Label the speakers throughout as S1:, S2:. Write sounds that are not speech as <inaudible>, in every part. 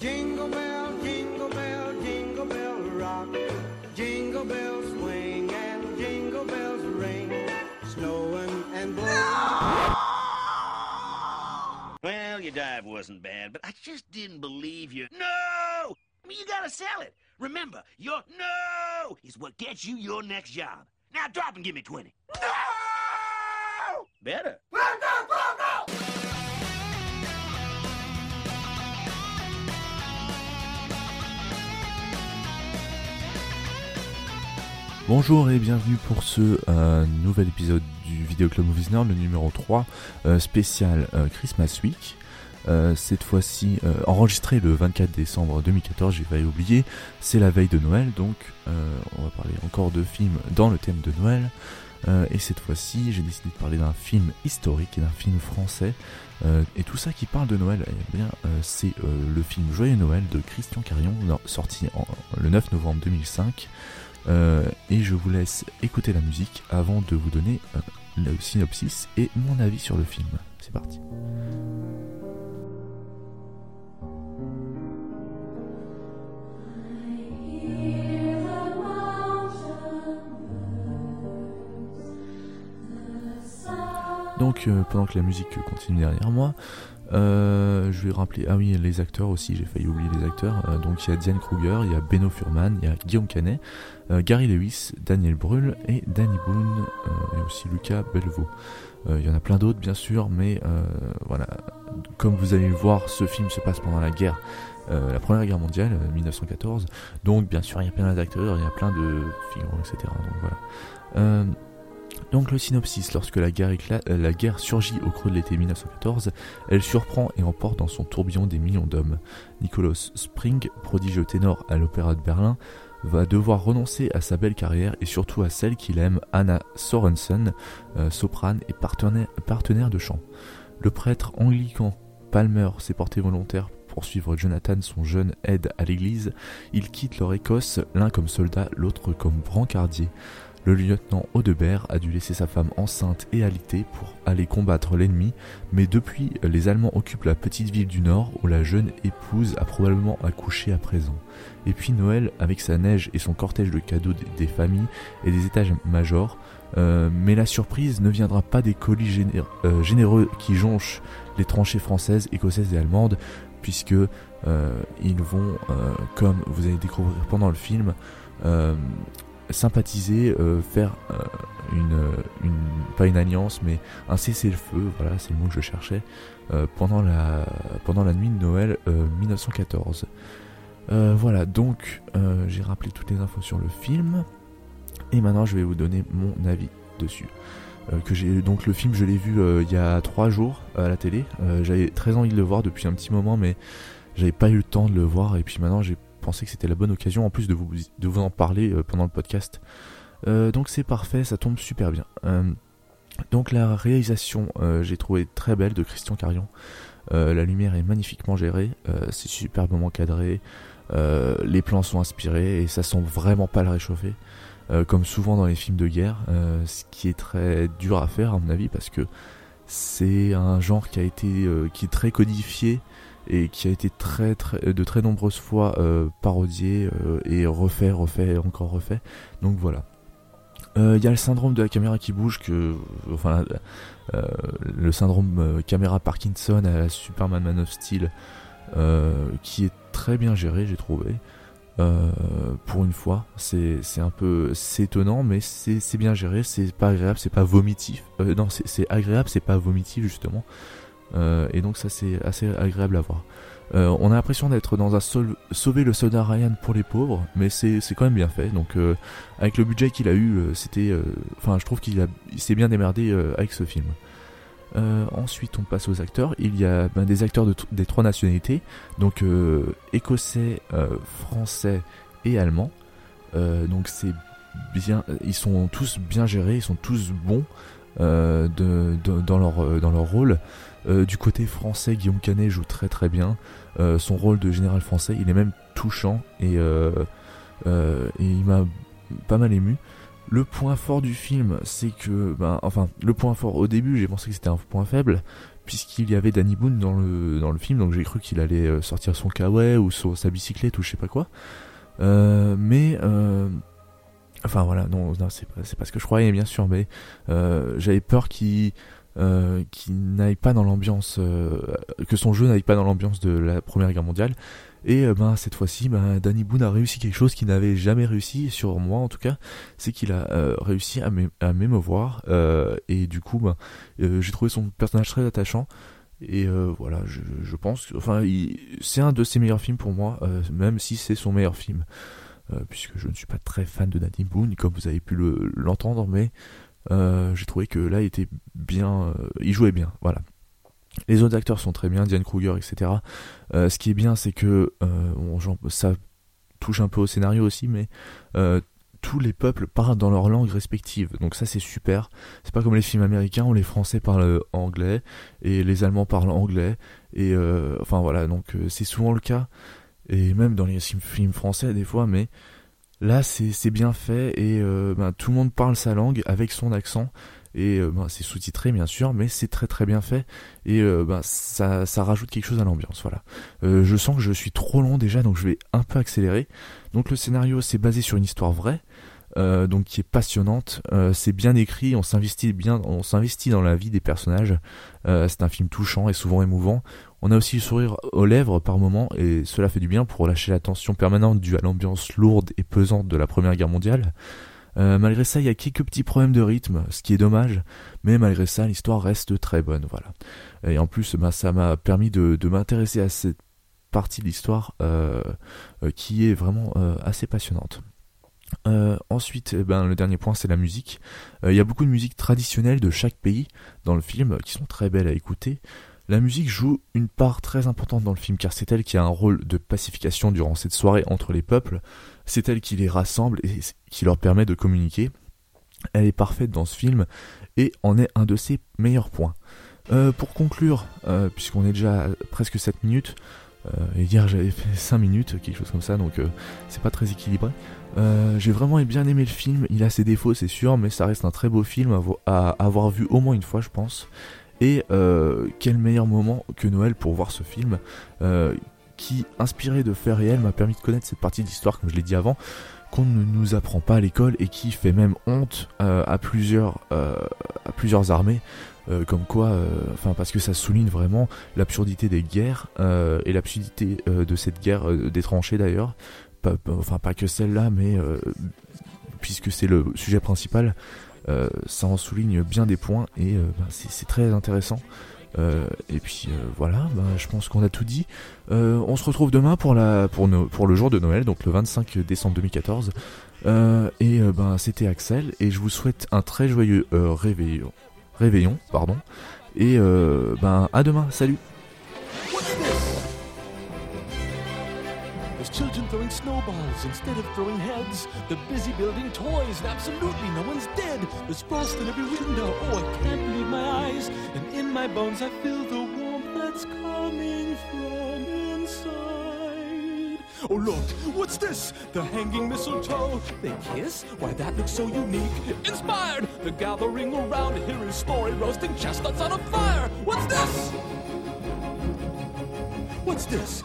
S1: Jingle bell, jingle bell, jingle bell rock. Jingle bells swing and jingle bells ring. Snowing and blowing.
S2: Well, your dive wasn't bad, but I just didn't believe you. No! I mean, you gotta sell it. Remember, your no is what gets you your next job. Now drop and give me 20. No! Better.
S3: Bonjour et bienvenue pour ce euh, nouvel épisode du Video Club Movies le numéro 3, euh, spécial euh, Christmas Week. Cette fois-ci enregistré le 24 décembre 2014, j'ai failli oublier, c'est la veille de Noël, donc on va parler encore de films dans le thème de Noël. Et cette fois-ci, j'ai décidé de parler d'un film historique et d'un film français. Et tout ça qui parle de Noël, eh bien, c'est le film Joyeux Noël de Christian Carion, sorti le 9 novembre 2005. Euh, et je vous laisse écouter la musique avant de vous donner euh, le synopsis et mon avis sur le film. C'est parti. Donc euh, pendant que la musique continue derrière moi, euh, je vais rappeler, ah oui, les acteurs aussi, j'ai failli oublier les acteurs. Euh, donc il y a Diane Kruger, il y a Beno Furman, il y a Guillaume Canet, Gary Lewis, Daniel Brühl et Danny Boone et aussi Lucas Bellevaux. Euh, il y en a plein d'autres bien sûr, mais voilà, comme vous allez le voir, ce film se passe pendant la guerre, la première guerre mondiale, euh, 1914. Donc bien sûr, il y a plein d'acteurs, il y a plein de figurants, etc. Donc voilà. Donc le synopsis, lorsque la guerre, éclate- euh, la guerre surgit au creux de l'été 1914, elle surprend et emporte dans son tourbillon des millions d'hommes. Nicolas Spring, prodigieux ténor à l'Opéra de Berlin, va devoir renoncer à sa belle carrière et surtout à celle qu'il aime, Anna Sorensen, euh, soprane et partenaire, partenaire de chant. Le prêtre anglican Palmer s'est porté volontaire pour suivre Jonathan, son jeune aide à l'église. Ils quittent leur Écosse, l'un comme soldat, l'autre comme brancardier. Le lieutenant Audebert a dû laisser sa femme enceinte et alitée pour aller combattre l'ennemi, mais depuis, les Allemands occupent la petite ville du Nord où la jeune épouse a probablement accouché à présent. Et puis Noël, avec sa neige et son cortège de cadeaux des, familles et des étages majors, euh, mais la surprise ne viendra pas des colis euh, généreux qui jonchent les tranchées françaises, écossaises et allemandes, puisque euh, ils vont, comme vous allez découvrir pendant le film, sympathiser, euh, faire euh, une, une, pas une alliance, mais un cessez-le-feu, voilà, c'est le mot que je cherchais, euh, pendant, la, pendant la nuit de Noël euh, 1914. Euh, voilà, donc euh, j'ai rappelé toutes les infos sur le film, et maintenant je vais vous donner mon avis dessus. Euh, que j'ai donc le film je l'ai vu euh, il y a trois jours à la télé. Euh, J'avais très envie de le voir depuis un petit moment, mais j'avais pas eu le temps de le voir. Et puis maintenant j'ai pensé que c'était la bonne occasion en plus de vous de vous en parler euh, pendant le podcast. Euh, donc c'est parfait, ça tombe super bien. Euh, donc la réalisation j'ai trouvé très belle de Christian Carion. La lumière est magnifiquement gérée, c'est superbement cadré, les plans sont inspirés et ça sent vraiment pas le réchauffer. Comme souvent dans les films de guerre, ce qui est très dur à faire à mon avis parce que c'est un genre qui a été qui est très codifié et qui a été très, très de très nombreuses fois euh, parodié euh, et refait, refait, encore refait. Donc voilà. Euh, Il y a le syndrome de la caméra qui bouge, que, enfin, le syndrome caméra Parkinson à la Superman Man of Steel, qui est très bien géré, j'ai trouvé. Pour une fois, c'est un peu étonnant, mais c'est bien géré, c'est pas agréable, c'est pas vomitif. Non, c'est agréable, c'est pas vomitif justement. Euh, et donc ça c'est assez agréable à voir. Euh, on a l'impression d'être dans un sauver le soldat Ryan pour les pauvres, mais c'est quand même bien fait. Donc euh, avec le budget qu'il a eu, c'était, enfin je trouve qu'il s'est bien démerdé avec ce film. Ensuite, on passe aux acteurs. Il y a ben, des acteurs de des trois nationalités, donc écossais, français et allemand. Donc c'est bien, ils sont tous bien gérés, ils sont tous bons de, de- dans leur euh, dans leur rôle. Euh, du côté français, Guillaume Canet joue très très bien. Euh, son rôle de général français, il est même touchant et, euh, euh, et il m'a pas mal ému. Le point fort du film, c'est que, ben, enfin, le point fort au début, j'ai pensé que c'était un point faible, puisqu'il y avait Danny Boone dans le, dans le film, donc j'ai cru qu'il allait sortir son kawaii ou sa bicyclette ou je sais pas quoi. mais Enfin voilà, non, c'est pas, ce que je croyais bien sûr, mais j'avais peur qu'il euh, qui n'aille pas dans l'ambiance, euh, que son jeu n'aille pas dans l'ambiance de la Première Guerre mondiale. Et euh, ben cette fois-ci, ben, Danny Boone a réussi quelque chose qu'il n'avait jamais réussi sur moi en tout cas, c'est qu'il a réussi à m'émouvoir et du coup, ben, j'ai trouvé son personnage très attachant. Et voilà, je, je, pense, enfin, c'est un de ses meilleurs films pour moi, même si c'est son meilleur film. Puisque je ne suis pas très fan de Danny Boone, comme vous avez pu l'entendre, mais euh, j'ai trouvé que là, il était bien, euh, il jouait bien, voilà. Les autres acteurs sont très bien, Diane Kruger, etc. Euh, ce qui est bien, c'est que ça touche un peu au scénario aussi, mais tous les peuples parlent dans leur langue respective. Donc ça c'est super. C'est pas comme les films américains où les Français parlent anglais et les Allemands parlent anglais. Et enfin voilà, donc c'est souvent le cas. Et même dans les films français des fois, mais Là, c'est bien fait et euh, ben, tout le monde parle sa langue avec son accent. Et euh, ben, c'est sous-titré bien sûr, mais c'est très très bien fait et euh, ben, ça, rajoute quelque chose à l'ambiance. Voilà. je sens que je suis trop long déjà, donc je vais un peu accélérer. Donc le scénario c'est basé sur une histoire vraie. donc qui est passionnante, c'est bien écrit, on s'investit bien, on s'investit dans la vie des personnages. c'est un film touchant et souvent émouvant. On a aussi le sourire aux lèvres par moments et cela fait du bien pour lâcher la tension permanente due à l'ambiance lourde et pesante de la Première Guerre mondiale. Euh, malgré ça, il y a quelques petits problèmes de rythme, ce qui est dommage, mais malgré ça, l'histoire reste très bonne, voilà. Et en plus, bah, ça m'a permis de, m'intéresser à cette partie de l'histoire euh, euh, qui est vraiment assez passionnante. ensuite, eh ben, le dernier point, c'est la musique. Il y a beaucoup de musique traditionnelle de chaque pays dans le film qui sont très belles à écouter. La musique joue une part très importante dans le film car c'est elle qui a un rôle de pacification durant cette soirée entre les peuples, c'est elle qui les rassemble et qui leur permet de communiquer. Elle est parfaite dans ce film et en est un de ses meilleurs points. Euh, pour conclure, euh, puisqu'on est déjà presque 7 minutes, euh, et hier j'avais fait <laughs> 5 minutes, quelque chose comme ça, donc c'est pas très équilibré. j'ai vraiment bien aimé le film, il a ses défauts c'est sûr, mais ça reste un très beau film à avoir vu au moins une fois je pense. Et euh, quel meilleur moment que Noël pour voir ce film euh, qui, inspiré de faits réels, m'a permis de connaître cette partie de l'histoire, comme je l'ai dit avant, qu'on ne nous apprend pas à l'école et qui fait même honte euh, à plusieurs à plusieurs armées. comme quoi, enfin parce que ça souligne vraiment l'absurdité des guerres et l'absurdité de cette guerre des tranchées d'ailleurs, enfin pas que celle-là, mais puisque c'est le sujet principal, euh, ça en souligne bien des points et euh, bah, c'est très intéressant. Euh, et puis voilà, bah, je pense qu'on a tout dit. on se retrouve demain pour, le jour de Noël, donc le 25 décembre 2014. et ben c'était Axel et je vous souhaite un très joyeux réveillon, réveillon, pardon. Et à demain, salut. Children throwing snowballs instead of throwing heads. They're busy building toys, and absolutely no one's dead. There's frost in every window. Oh, I can't believe my eyes. And in my bones, I feel the warmth that's coming from inside. Oh, look, what's this? The hanging mistletoe. They kiss? Why, that looks so unique. Inspired! The gathering around, hear his story, roasting chestnuts on a fire. What's this? What's this?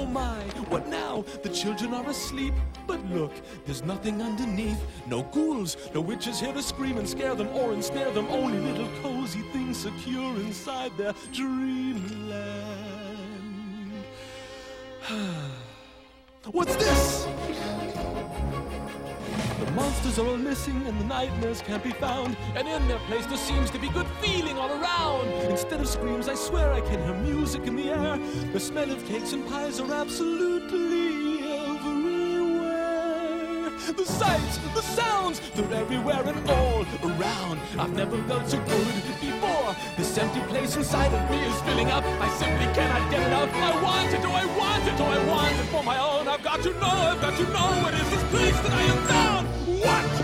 S3: Oh my, what now? The children are asleep. But look, there's nothing underneath. No ghouls, no witches here to scream and scare them or ensnare them. Only little cozy things secure inside their dreamland. <sighs> What's this? The monsters are all missing and the nightmares can't be found. And in their place there seems to be good feeling all around. Instead of screams, I swear I can hear music in the air. The smell of cakes and pies are absolutely everywhere. The sights, the sounds, they're everywhere and all around. I've never felt so good before. This empty place inside of me is filling up. I simply cannot get enough. I want it, do I want it, do I want it for my own? I've got to know, I've got to know what is this place that I am found. What?